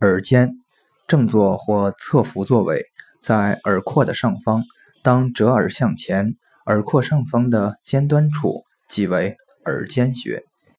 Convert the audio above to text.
耳尖正坐或侧伏坐位在耳廓的上方当折耳向前耳廓上方的尖端处即为耳尖穴。